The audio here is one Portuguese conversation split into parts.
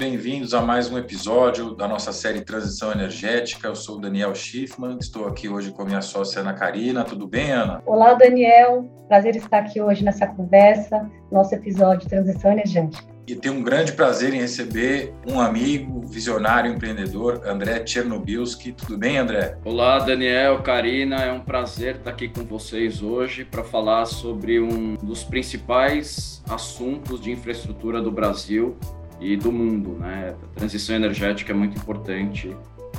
bem-vindos a mais um episódio da nossa série Transição Energética. Eu sou o Daniel Schiffman, estou aqui hoje com a minha sócia Ana Karina. Tudo bem, Ana? Olá, Daniel. Prazer estar aqui hoje nessa conversa, nosso episódio de Transição Energética. E tenho um grande prazer em receber um amigo, visionário, empreendedor, André Chernobilski. Tudo bem, André? Olá, Daniel, Karina. É um prazer estar aqui com vocês hoje para falar sobre um dos principais assuntos de infraestrutura do Brasil, e do mundo, né? A transição energética é muito importante,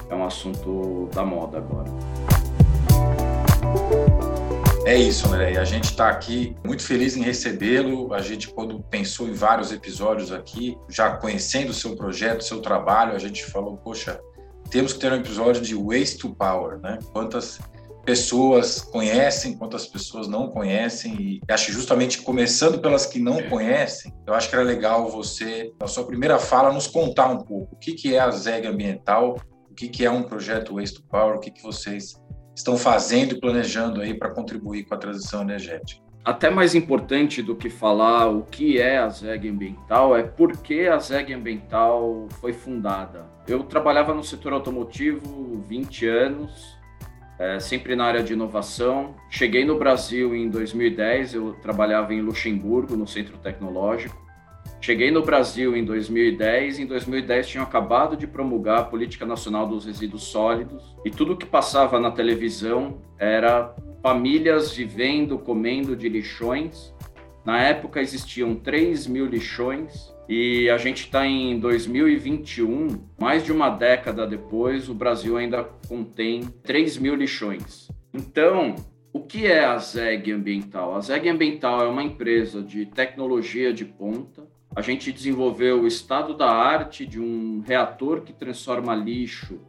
é um assunto da moda agora. É isso, André. A gente está aqui muito feliz em recebê-lo. A gente, quando pensou em vários episódios aqui, já conhecendo o seu projeto, o seu trabalho, a gente falou, poxa, temos que ter um episódio de Waste to Power, né? Quantas pessoas conhecem, quantas pessoas não conhecem. E acho justamente começando pelas que não conhecem, eu acho que era legal você, na sua primeira fala, nos contar um pouco o que, que é a ZEG Ambiental, o que, que é um projeto Waste to Power, o que, que vocês estão fazendo e planejando aí para contribuir com a transição energética. Até mais importante do que falar o que é a ZEG Ambiental é por que a ZEG Ambiental foi fundada. Eu trabalhava no setor automotivo 20 anos, é, sempre na área de inovação. Cheguei no Brasil em 2010, eu trabalhava em Luxemburgo, no Centro Tecnológico. Cheguei no Brasil em 2010, em 2010 tinham acabado de promulgar a Política Nacional dos Resíduos Sólidos e tudo que passava na televisão era famílias vivendo, comendo de lixões. Na época existiam 3 mil lixões e a gente está em 2021, mais de uma década depois, o Brasil ainda contém 3 mil lixões. Então, o que é a ZEG Ambiental? A ZEG Ambiental é uma empresa de tecnologia de ponta. A gente desenvolveu o estado da arte de um reator que transforma lixo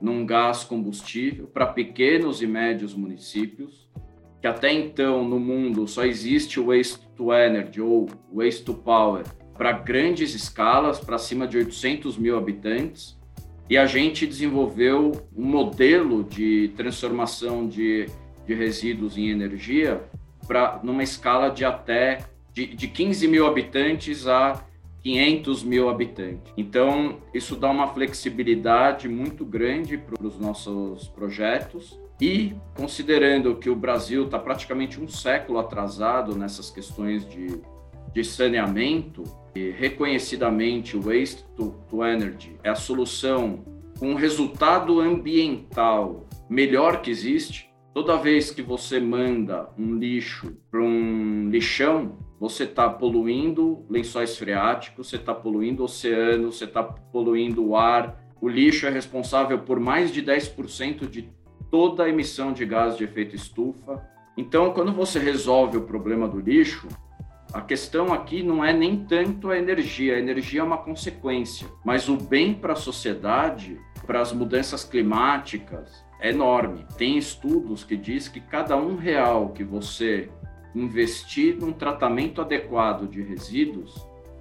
num gás combustível para pequenos e médios municípios, que até então no mundo só existe o waste to energy ou waste to power para grandes escalas, para cima de 800 mil habitantes, e a gente desenvolveu um modelo de transformação de, de resíduos em energia para numa escala de até de, de 15 mil habitantes a 500 mil habitantes. Então, isso dá uma flexibilidade muito grande para os nossos projetos. E considerando que o Brasil está praticamente um século atrasado nessas questões de, de saneamento, e reconhecidamente o Waste to, to Energy é a solução com um resultado ambiental melhor que existe, toda vez que você manda um lixo para um lixão, você está poluindo lençóis freáticos, você está poluindo o oceano, você está poluindo o ar. O lixo é responsável por mais de 10% de toda a emissão de gás de efeito estufa. Então, quando você resolve o problema do lixo, a questão aqui não é nem tanto a energia, a energia é uma consequência, mas o bem para a sociedade, para as mudanças climáticas, é enorme. Tem estudos que diz que cada um real que você investir num tratamento adequado de resíduos,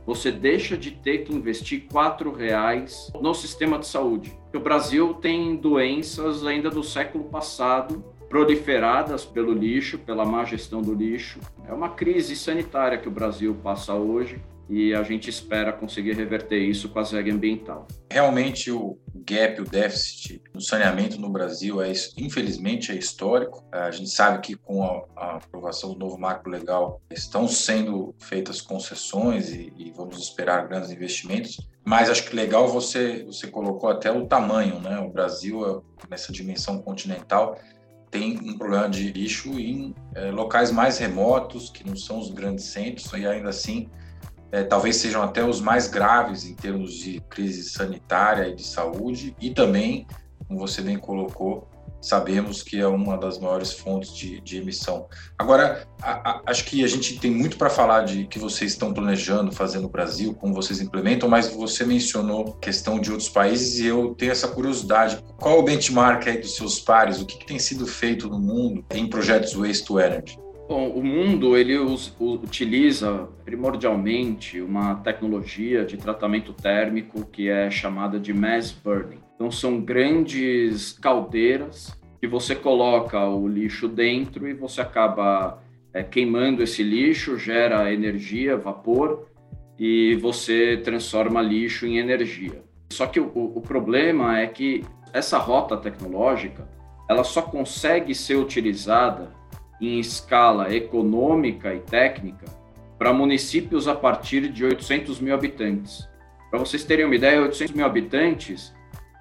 você deixa de ter que investir quatro reais no sistema de saúde. O Brasil tem doenças ainda do século passado proliferadas pelo lixo, pela má gestão do lixo. É uma crise sanitária que o Brasil passa hoje e a gente espera conseguir reverter isso com a ZEG ambiental. Realmente o gap, o déficit no saneamento no Brasil é infelizmente é histórico. A gente sabe que com a, a aprovação do novo marco legal estão sendo feitas concessões e, e, vamos esperar grandes investimentos. Mas acho que legal você você colocou até o tamanho, né? O Brasil nessa dimensão continental tem um problema de lixo em é, locais mais remotos, que não são os grandes centros, e ainda assim, é, talvez sejam até os mais graves em termos de crise sanitária e de saúde, e também, como você bem colocou, sabemos que é uma das maiores fontes de, de emissão. Agora, a, a, acho que a gente tem muito para falar de que vocês estão planejando fazer no Brasil, como vocês implementam, mas você mencionou questão de outros países e eu tenho essa curiosidade. Qual o benchmark aí dos seus pares? O que, que tem sido feito no mundo em projetos Waste to Energy? Bom, o mundo ele us, utiliza primordialmente uma tecnologia de tratamento térmico que é chamada de mass burning. Então são grandes caldeiras que você coloca o lixo dentro e você acaba é, queimando esse lixo, gera energia, vapor e você transforma lixo em energia. Só que o, o problema é que essa rota tecnológica ela só consegue ser utilizada em escala econômica e técnica para municípios a partir de 800 mil habitantes. Para vocês terem uma ideia, 800 mil habitantes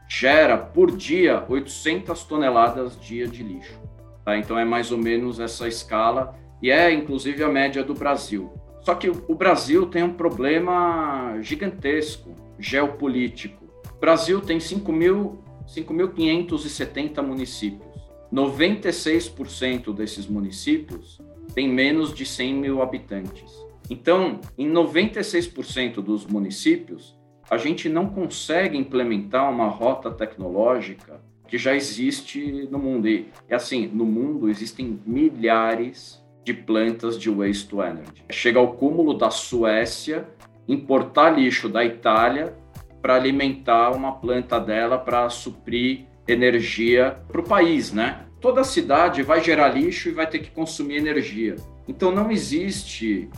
gera por dia 800 toneladas dia de lixo. Tá? Então é mais ou menos essa escala e é inclusive a média do Brasil. Só que o Brasil tem um problema gigantesco geopolítico. O Brasil tem 5.570 municípios. 96% desses municípios têm menos de 100 mil habitantes. Então, em 96% dos municípios, a gente não consegue implementar uma rota tecnológica que já existe no mundo. E, assim, no mundo existem milhares de plantas de waste to energy. Chega ao cúmulo da Suécia importar lixo da Itália para alimentar uma planta dela para suprir energia para o país, né? Toda cidade vai gerar lixo e vai ter que consumir energia. Então não existe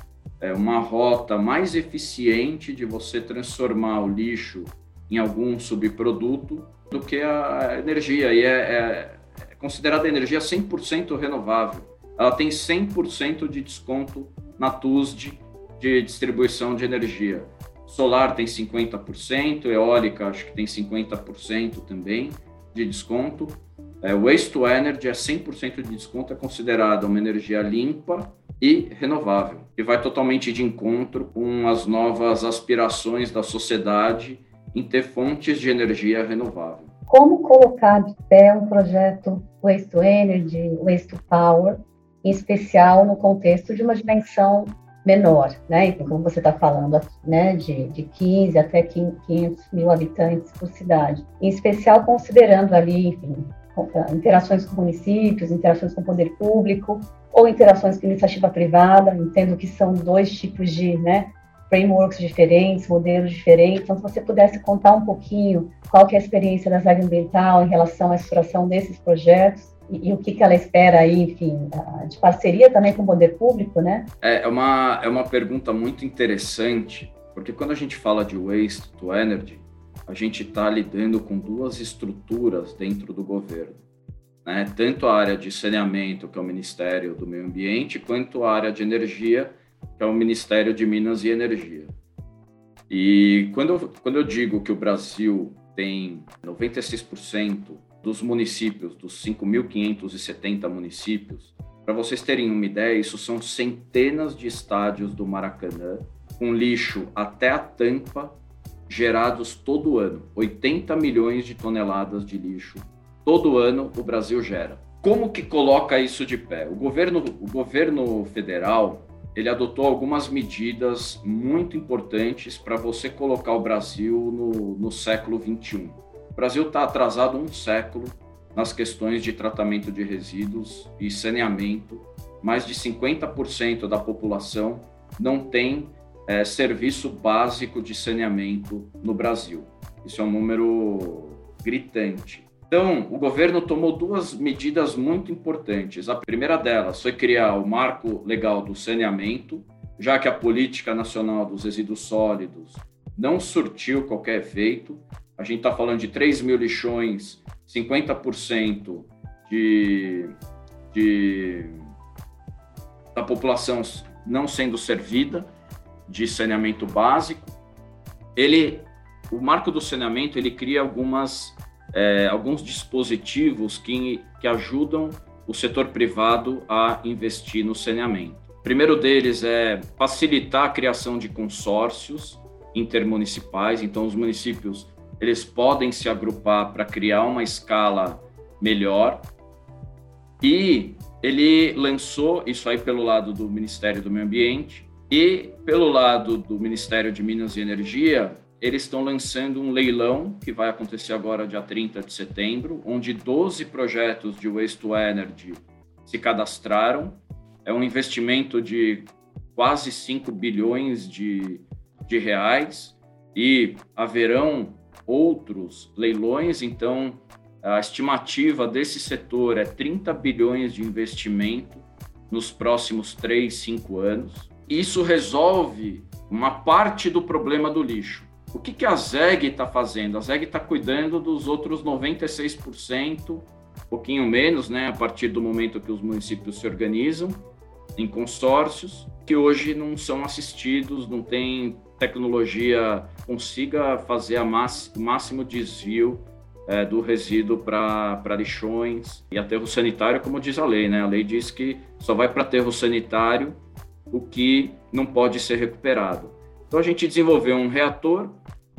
é, uma rota mais eficiente de você transformar o lixo em algum subproduto do que a energia. E é, é, é considerada energia 100% renovável. Ela tem 100% de desconto na TUSD de distribuição de energia. Solar tem 50%, eólica acho que tem 50% também de desconto. É, waste to Energy é 100% de desconto, é considerada uma energia limpa e renovável, e vai totalmente de encontro com as novas aspirações da sociedade em ter fontes de energia renovável. Como colocar de pé um projeto Waste to Energy, Waste to Power, em especial no contexto de uma dimensão menor, né? Então, como você está falando, né, de, de 15 até 500 mil habitantes por cidade, em especial considerando ali, enfim, interações com municípios, interações com poder público, ou interações com iniciativa privada, entendo que são dois tipos de né, frameworks diferentes, modelos diferentes. Então, se você pudesse contar um pouquinho qual que é a experiência da Zaga Ambiental em relação à exploração desses projetos, e, e, o que, que ela espera aí, enfim, de parceria também com o poder público, né? É, é uma, é uma pergunta muito interessante, porque quando a gente fala de waste to energy, a gente está lidando com duas estruturas dentro do governo. Né? Tanto a área de saneamento, que é o Ministério do Meio Ambiente, quanto a área de energia, que é o Ministério de Minas e Energia. E quando eu, quando eu digo que o Brasil tem 96% dos municípios, dos 5.570 municípios. Para vocês terem uma ideia, isso são centenas de estádios do Maracanã, com lixo até a tampa, gerados todo ano. 80 milhões de toneladas de lixo. Todo ano o Brasil gera. Como que coloca isso de pé? O governo, o governo federal ele adotou algumas medidas muito importantes para você colocar o Brasil no, no século 21 o Brasil está atrasado um século nas questões de tratamento de resíduos e saneamento. Mais de 50% da população não tem é, serviço básico de saneamento no Brasil. Isso é um número gritante. Então, o governo tomou duas medidas muito importantes. A primeira delas foi criar o marco legal do saneamento, já que a política nacional dos resíduos sólidos não surtiu qualquer efeito a gente está falando de 3 mil lixões, 50% de, de, da população não sendo servida de saneamento básico. Ele, o marco do saneamento, ele cria algumas, é, alguns dispositivos que, que ajudam o setor privado a investir no saneamento. O primeiro deles é facilitar a criação de consórcios intermunicipais, então os municípios eles podem se agrupar para criar uma escala melhor E ele lançou isso aí pelo lado do Ministério do Meio Ambiente e pelo lado do Ministério de Minas e Energia, eles estão lançando um leilão que vai acontecer agora dia 30 de setembro, onde 12 projetos de waste to energy se cadastraram. É um investimento de quase 5 bilhões de, de reais e haverão outros leilões, então a estimativa desse setor é 30 bilhões de investimento nos próximos 3, 5 anos. Isso resolve uma parte do problema do lixo. O que, que a ZEG está fazendo? A ZEG está cuidando dos outros 96%, um pouquinho menos, né, a partir do momento que os municípios se organizam em consórcios, que hoje não são assistidos, não tem tecnologia consiga fazer o máximo desvio é, do resíduo para lixões e aterro sanitário, como diz a lei, né? A lei diz que só vai para aterro sanitário o que não pode ser recuperado. Então a gente desenvolveu um reator,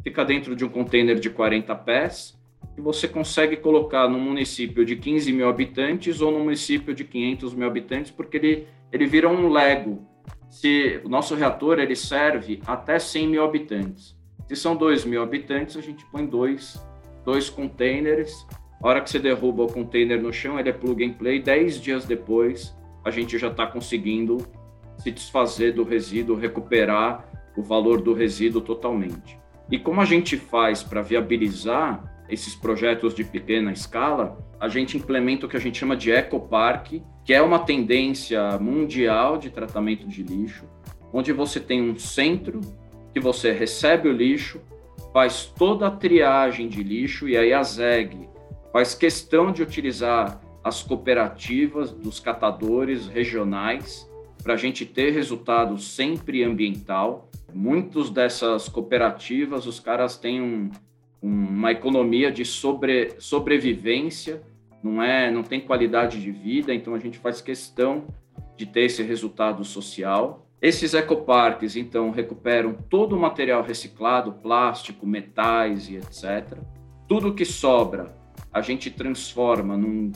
fica dentro de um container de 40 pés, e você consegue colocar num município de 15 mil habitantes ou num município de 500 mil habitantes, porque ele, ele vira um Lego. Se o nosso reator ele serve até 100 mil habitantes. Se são 2 mil habitantes, a gente põe dois dois containers. A hora que você derruba o container no chão, ele é plug and play. Dez dias depois, a gente já está conseguindo se desfazer do resíduo, recuperar o valor do resíduo totalmente. E como a gente faz para viabilizar esses projetos de pequena escala, a gente implementa o que a gente chama de ecopark, que é uma tendência mundial de tratamento de lixo, onde você tem um centro que você recebe o lixo, faz toda a triagem de lixo e aí a ZEG faz questão de utilizar as cooperativas dos catadores regionais para a gente ter resultado sempre ambiental. Muitos dessas cooperativas, os caras têm um, uma economia de sobre, sobrevivência, não é, não tem qualidade de vida, então a gente faz questão de ter esse resultado social. Esses ecoparques, então, recuperam todo o material reciclado, plástico, metais e etc. Tudo que sobra, a gente transforma num,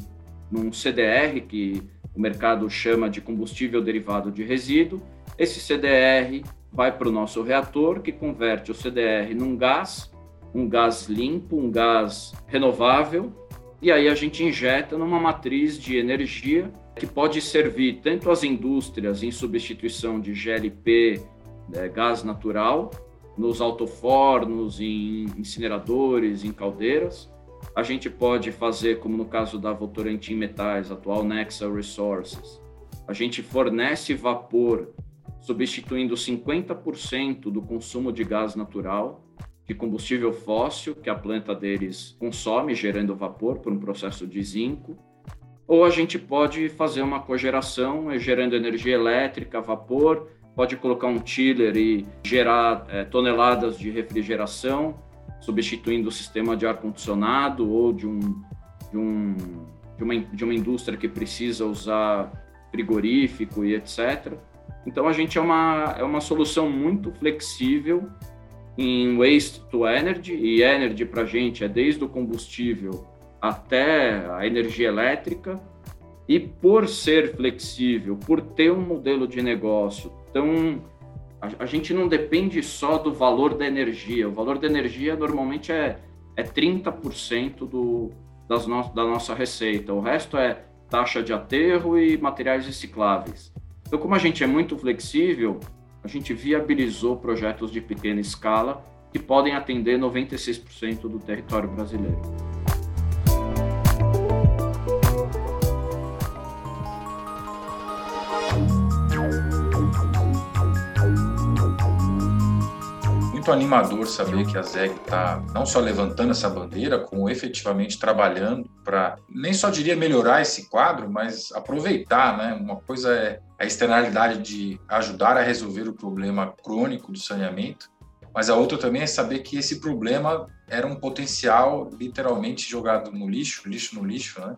num CDR, que o mercado chama de combustível derivado de resíduo. Esse CDR vai para o nosso reator, que converte o CDR num gás, um gás limpo, um gás renovável, e aí a gente injeta numa matriz de energia que pode servir tanto às indústrias em substituição de GLP, né, gás natural, nos autofornos, em incineradores, em caldeiras. A gente pode fazer, como no caso da Votorantim Metais, atual Nexa Resources, a gente fornece vapor substituindo 50% do consumo de gás natural de combustível fóssil que a planta deles consome, gerando vapor por um processo de zinco ou a gente pode fazer uma cogeração gerando energia elétrica, vapor, pode colocar um chiller e gerar é, toneladas de refrigeração, substituindo o sistema de ar-condicionado ou de, um, de, um, de, uma, de uma indústria que precisa usar frigorífico e etc. Então a gente é uma, é uma solução muito flexível em waste to energy, e energy para a gente é desde o combustível até a energia elétrica. E por ser flexível, por ter um modelo de negócio tão. A, a gente não depende só do valor da energia. O valor da energia normalmente é, é 30% do, das no, da nossa receita. O resto é taxa de aterro e materiais recicláveis. Então, como a gente é muito flexível, a gente viabilizou projetos de pequena escala que podem atender 96% do território brasileiro. Muito animador saber que a ZEG está não só levantando essa bandeira, como efetivamente trabalhando para, nem só diria melhorar esse quadro, mas aproveitar, né? Uma coisa é a externalidade de ajudar a resolver o problema crônico do saneamento, mas a outra também é saber que esse problema era um potencial literalmente jogado no lixo, lixo no lixo, né?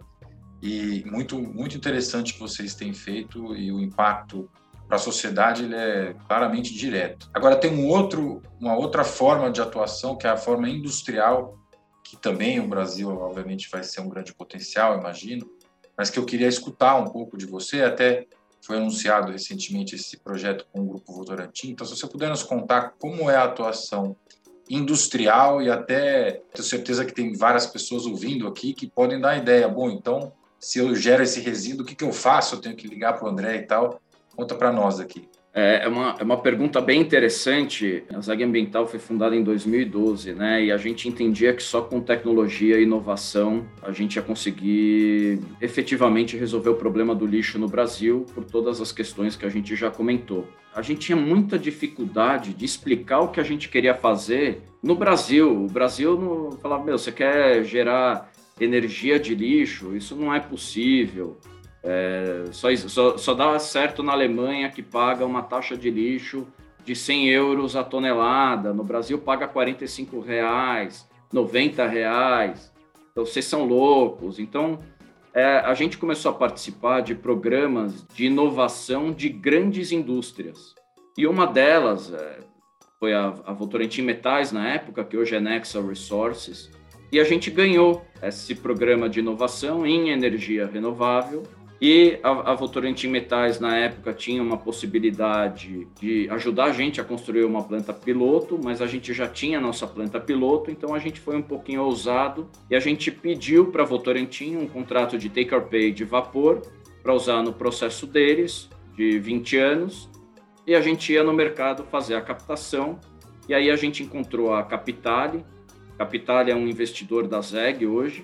E muito, muito interessante que vocês têm feito e o impacto para a sociedade ele é claramente direto. Agora tem um outro, uma outra forma de atuação que é a forma industrial, que também o Brasil obviamente vai ser um grande potencial, imagino. mas que eu queria escutar um pouco de você, até foi anunciado recentemente esse projeto com o Grupo Votorantim, então se você puder nos contar como é a atuação industrial e até tenho certeza que tem várias pessoas ouvindo aqui que podem dar ideia. Bom, então, se eu gero esse resíduo, o que, que eu faço? Eu tenho que ligar para o André e tal. Conta para nós aqui. É, é uma, é uma pergunta bem interessante. A ZEG Ambiental foi fundada em 2012, né? E a gente entendia que só com tecnologia e inovação a gente ia conseguir efetivamente resolver o problema do lixo no Brasil por todas as questões que a gente já comentou. A gente tinha muita dificuldade de explicar o que a gente queria fazer no Brasil. O Brasil não falava, meu, você quer gerar energia de lixo? Isso não é possível. É, só, só, só dá certo na Alemanha, que paga uma taxa de lixo de 100 euros a tonelada. No Brasil, paga 45 reais, 90 reais. Então, vocês são loucos. Então, é, a gente começou a participar de programas de inovação de grandes indústrias. E uma delas é, foi a, a Votorantim Metais, na época, que hoje é Nexa Resources. E a gente ganhou esse programa de inovação em energia renovável e a, a Votorantim Metais, na época, tinha uma possibilidade de ajudar a gente a construir uma planta piloto, mas a gente já tinha a nossa planta piloto, então a gente foi um pouquinho ousado e a gente pediu para a Votorantim um contrato de take or pay de vapor para usar no processo deles, de 20 anos, e a gente ia no mercado fazer a captação, e aí a gente encontrou a Capitale, Capitale é um investidor da ZEG hoje,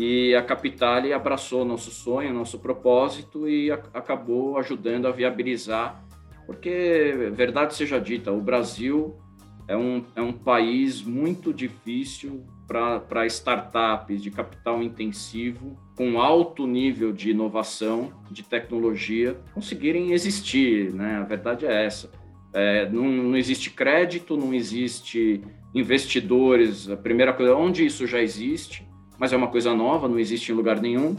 e a Capitale abraçou nosso sonho, nosso propósito e a, acabou ajudando a viabilizar, porque, verdade seja dita, o Brasil é um, é um país muito difícil para startups de capital intensivo, com alto nível de inovação, de tecnologia, conseguirem existir, né? A verdade é essa. É, não, não existe crédito, não existe investidores. A primeira coisa, onde isso já existe, mas é uma coisa nova, não existe em lugar nenhum.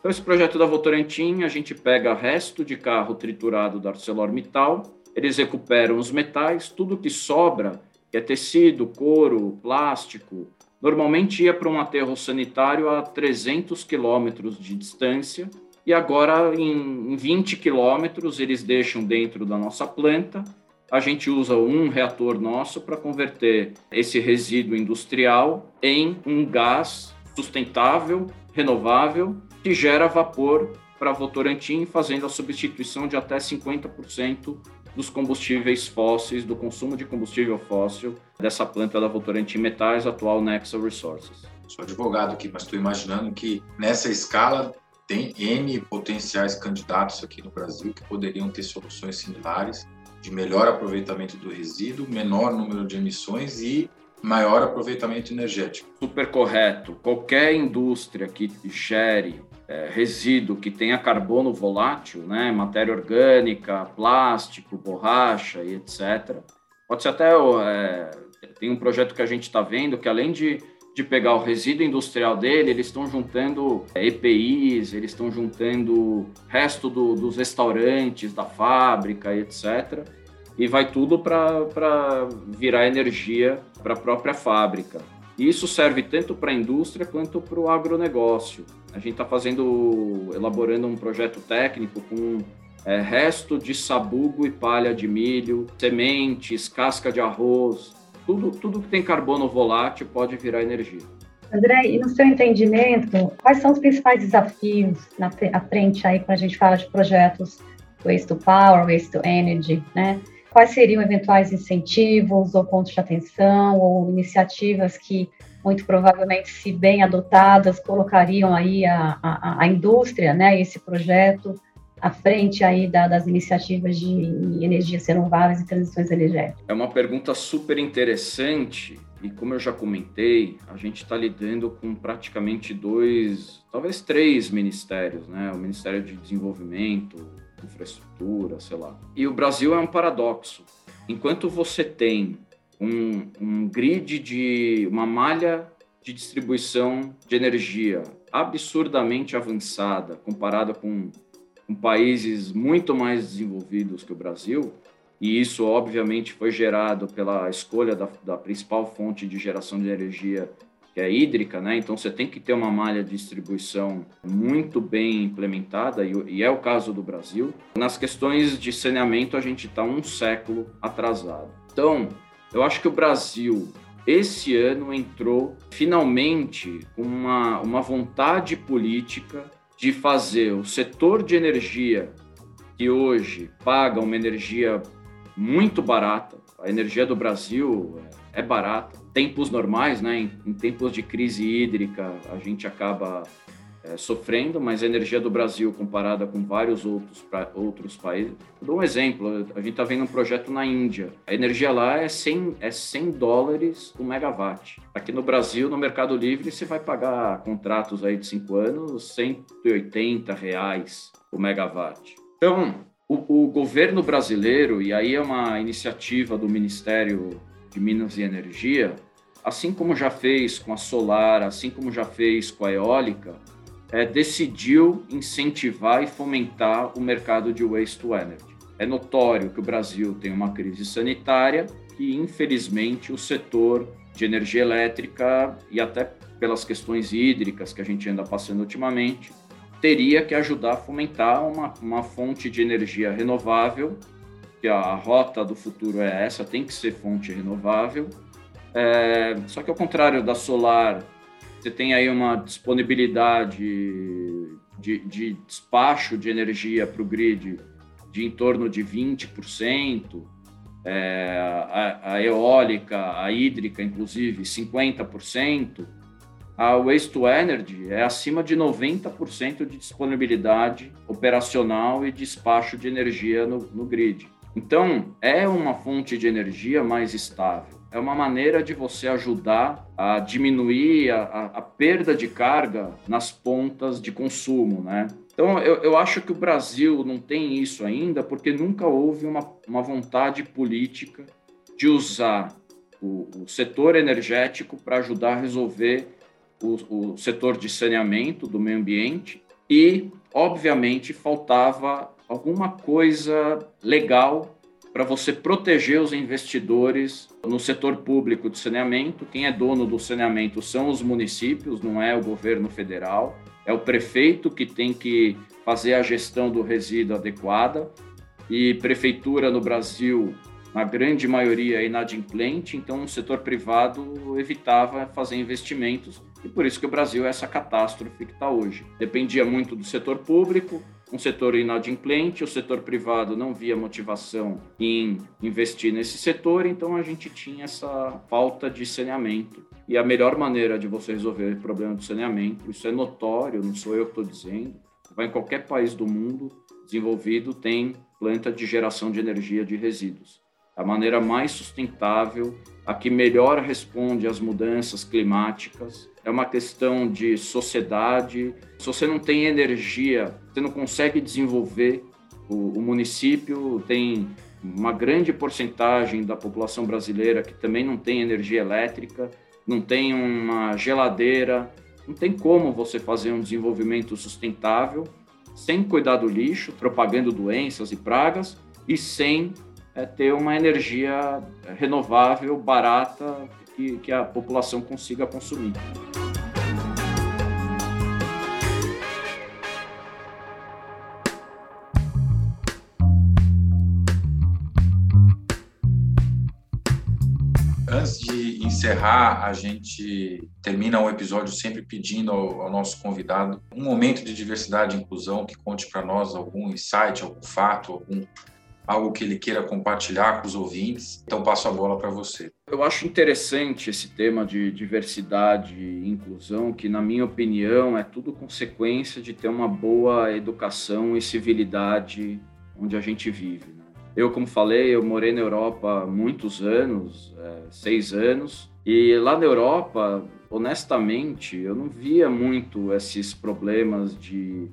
Então, esse projeto da Votorantim, a gente pega resto de carro triturado da ArcelorMittal, eles recuperam os metais, tudo que sobra, que é tecido, couro, plástico, normalmente ia para um aterro sanitário a 300 quilômetros de distância, e agora em 20 quilômetros eles deixam dentro da nossa planta. A gente usa um reator nosso para converter esse resíduo industrial em um gás sustentável, renovável, que gera vapor para Votorantim, fazendo a substituição de até 50% dos combustíveis fósseis, do consumo de combustível fóssil dessa planta da Votorantim Metais, atual Nexa Resources. Sou advogado aqui, mas estou imaginando que nessa escala tem N potenciais candidatos aqui no Brasil que poderiam ter soluções similares de melhor aproveitamento do resíduo, menor número de emissões e maior aproveitamento energético. Super correto. Qualquer indústria que gere é, resíduo que tenha carbono volátil, né, matéria orgânica, plástico, borracha e etc. Pode ser até é, tem um projeto que a gente está vendo que além de, de pegar o resíduo industrial dele, eles estão juntando é, EPIs, eles estão juntando resto do, dos restaurantes, da fábrica, etc e vai tudo para virar energia para a própria fábrica. E isso serve tanto para a indústria quanto para o agronegócio. A gente está fazendo, elaborando um projeto técnico com é, resto de sabugo e palha de milho, sementes, casca de arroz, tudo, tudo que tem carbono volátil pode virar energia. André, e no seu entendimento, quais são os principais desafios na frente aí quando a gente fala de projetos Waste to Power, Waste to Energy, né? Quais seriam eventuais incentivos ou pontos de atenção ou iniciativas que muito provavelmente, se bem adotadas, colocariam aí a, a, a indústria, né, esse projeto à frente aí da, das iniciativas de energias renováveis e transições energéticas? É uma pergunta super interessante e como eu já comentei, a gente está lidando com praticamente dois, talvez três ministérios, né? O Ministério de Desenvolvimento, infraestrutura, sei lá. E o Brasil é um paradoxo. Enquanto você tem um, um grid de uma malha de distribuição de energia absurdamente avançada comparada com, com países muito mais desenvolvidos que o Brasil, e isso obviamente foi gerado pela escolha da, da principal fonte de geração de energia é hídrica, né? Então você tem que ter uma malha de distribuição muito bem implementada, e é o caso do Brasil. Nas questões de saneamento, a gente está um século atrasado. Então, eu acho que o Brasil, esse ano, entrou finalmente com uma, uma vontade política de fazer o setor de energia, que hoje paga uma energia muito barata, a energia do Brasil é barata, tempos normais, né? Em, em tempos de crise hídrica, a gente acaba é, sofrendo, mas a energia do Brasil, comparada com vários outros, pra, outros países. Vou dar um exemplo: a gente está vendo um projeto na Índia. A energia lá é 100, é 100 dólares o megawatt. Aqui no Brasil, no Mercado Livre, você vai pagar contratos aí de 5 anos, 180 reais o megawatt. Então, o, o governo brasileiro, e aí é uma iniciativa do Ministério de Minas e Energia, assim como já fez com a solar, assim como já fez com a eólica, é, decidiu incentivar e fomentar o mercado de waste to energy. É notório que o Brasil tem uma crise sanitária e, infelizmente, o setor de energia elétrica e até pelas questões hídricas que a gente anda passando ultimamente, teria que ajudar a fomentar uma, uma fonte de energia renovável que a rota do futuro é essa, tem que ser fonte renovável. É, só que ao contrário da solar, você tem aí uma disponibilidade de, de despacho de energia para o grid de em torno de 20%, é, a, a, eólica, a hídrica, inclusive, 50%, a Waste to Energy é acima de 90% de disponibilidade operacional e despacho de energia no, no grid. Então, é uma fonte de energia mais estável. É uma maneira de você ajudar a diminuir a, a, a perda de carga nas pontas de consumo, né? Então, eu, eu, acho que o Brasil não tem isso ainda porque nunca houve uma, uma vontade política de usar o, o setor energético para ajudar a resolver o, o setor de saneamento do meio ambiente e, obviamente, faltava alguma coisa legal para você proteger os investidores no setor público de saneamento. Quem é dono do saneamento são os municípios, não é o governo federal. É o prefeito que tem que fazer a gestão do resíduo adequada. E prefeitura no Brasil, na grande maioria, é inadimplente, então o setor privado evitava fazer investimentos. E por isso que o Brasil é essa catástrofe que está hoje. Dependia muito do setor público, um setor inadimplente, o setor privado não via motivação em investir nesse setor, então a gente tinha essa falta de saneamento. E a melhor maneira de você resolver o problema do saneamento, isso é notório, não sou eu que estou dizendo, vai em qualquer país do mundo desenvolvido tem planta de geração de energia de resíduos. A maneira mais sustentável, a que melhor responde às mudanças climáticas é uma questão de sociedade. Se você não tem energia, você não consegue desenvolver. O, o município tem uma grande porcentagem da população brasileira que também não tem energia elétrica, não tem uma geladeira, não tem como você fazer um desenvolvimento sustentável sem cuidar do lixo, propagando doenças e pragas e sem é, ter uma energia renovável, barata, que, que a população consiga consumir. Antes de encerrar, a gente termina o um episódio sempre pedindo ao, ao, nosso convidado um momento de diversidade e inclusão que conte para nós algum insight, algum fato, algum algo que ele queira compartilhar com os ouvintes. Então, passo a bola para você. Eu acho interessante esse tema de diversidade e inclusão, que, na minha opinião, é tudo consequência de ter uma boa educação e civilidade onde a gente vive. Né? Eu, como falei, eu morei na Europa há muitos anos, é, seis anos, e lá na Europa, honestamente, eu não via muito esses problemas de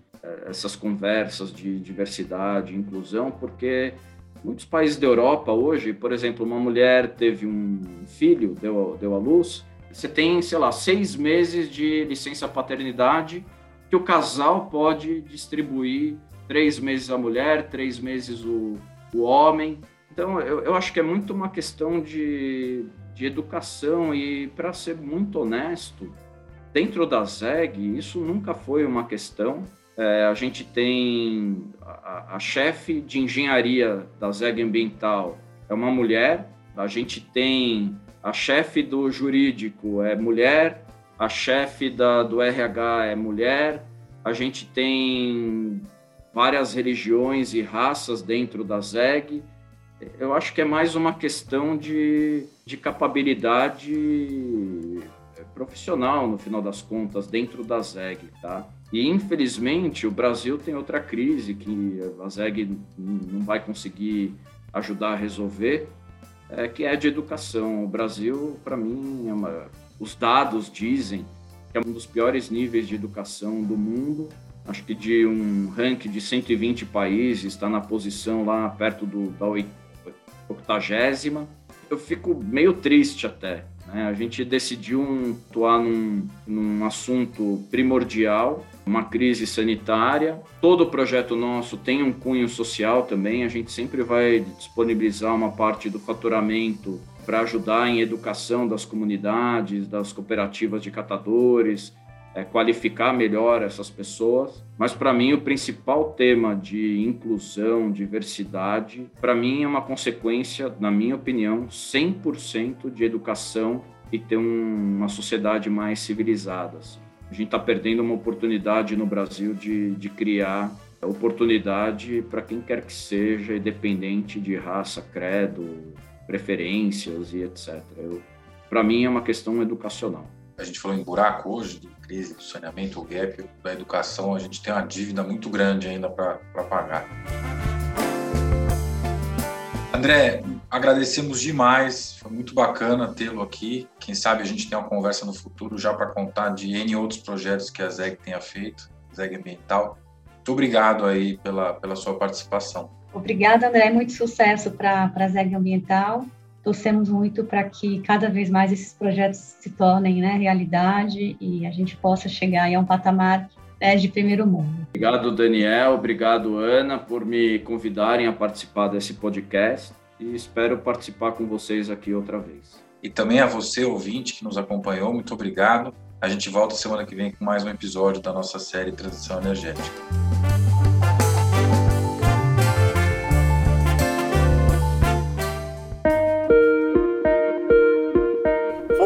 essas conversas de diversidade inclusão, porque muitos países da Europa hoje, por exemplo, uma mulher teve um filho, deu, deu à luz, você tem, sei lá, seis meses de licença paternidade que o casal pode distribuir três meses a mulher, três meses o, o homem. Então, eu, eu acho que é muito uma questão de, de educação e, para ser muito honesto, dentro da ZEG, isso nunca foi uma questão. É, a gente tem a, a chefe de engenharia da ZEG Ambiental, é uma mulher, a gente tem a chefe do jurídico, é mulher, a chefe da, do RH é mulher, a gente tem várias religiões e raças dentro da ZEG. Eu acho que é mais uma questão de, de capacidade profissional, no final das contas, dentro da ZEG, tá? E, infelizmente, o Brasil tem outra crise que a ZEG não vai conseguir ajudar a resolver, é, que é de educação. O Brasil, para mim, é uma, os dados dizem que é um dos piores níveis de educação do mundo. Acho que de um ranking de 120 países, está na posição lá perto do, da 80. Eu fico meio triste até. Né? A gente decidiu atuar num, num assunto primordial, uma crise sanitária. Todo projeto nosso tem um cunho social também. A gente sempre vai disponibilizar uma parte do faturamento para ajudar em educação das comunidades, das cooperativas de catadores, é, qualificar melhor essas pessoas. Mas para mim o principal tema de inclusão, diversidade, para mim é uma consequência, na minha opinião, 100% de educação e ter um, uma sociedade mais civilizada. Assim. A gente está perdendo uma oportunidade no Brasil de, de criar oportunidade para quem quer que seja, independente de raça, credo, preferências e etc. Para mim é uma questão educacional. A gente falou em buraco hoje, de crise do saneamento, o gap da educação, a gente tem uma dívida muito grande ainda para pagar. André, agradecemos demais, foi muito bacana tê-lo aqui. Quem sabe a gente tem uma conversa no futuro já para contar de N outros projetos que a ZEG tenha feito, ZEG Ambiental. Muito obrigado aí pela, pela sua participação. Obrigada, André. Muito sucesso para a ZEG Ambiental torcemos muito para que cada vez mais esses projetos se tornem né, realidade e a gente possa chegar a um patamar né, de primeiro mundo. Obrigado, Daniel. Obrigado, Ana, por me convidarem a participar desse podcast e espero participar com vocês aqui outra vez. E também a você, ouvinte, que nos acompanhou, muito obrigado. A gente volta semana que vem com mais um episódio da nossa série Transição Energética.